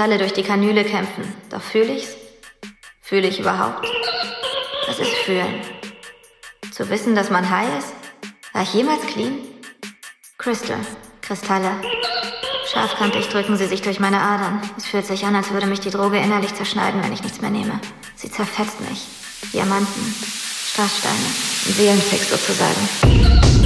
Kristalle durch die Kanüle kämpfen. Doch fühle ich's? Fühle ich überhaupt? Das ist fühlen? Zu wissen, dass man high ist? War ich jemals clean? Crystal, Kristalle. Scharfkantig drücken sie sich durch meine Adern. Es fühlt sich an, als würde mich die Droge innerlich zerschneiden, wenn ich nichts mehr nehme. Sie zerfetzt mich. Diamanten, Strasssteine, ein Seelenfix sozusagen.